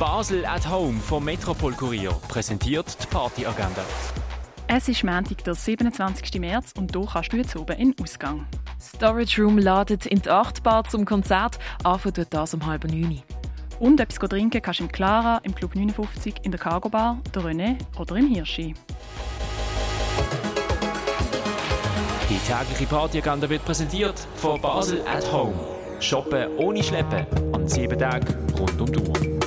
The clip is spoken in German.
Basel at Home vom Metropol Kurier präsentiert die Partyagenda. Es ist Montag, der 27. März und hier kannst du jetzt oben in den Ausgang. Storage Room ladet in die Achtbar zum Konzert. Anfangen tut das um halb neun. Und etwas trinken kannst du im Clara, im Club 59, in der Cargo Bar, der René oder im Hirschi. Die tägliche Partyagenda wird präsentiert von Basel at Home. Shoppen ohne Schleppen an sieben Tagen rund um die Uhr.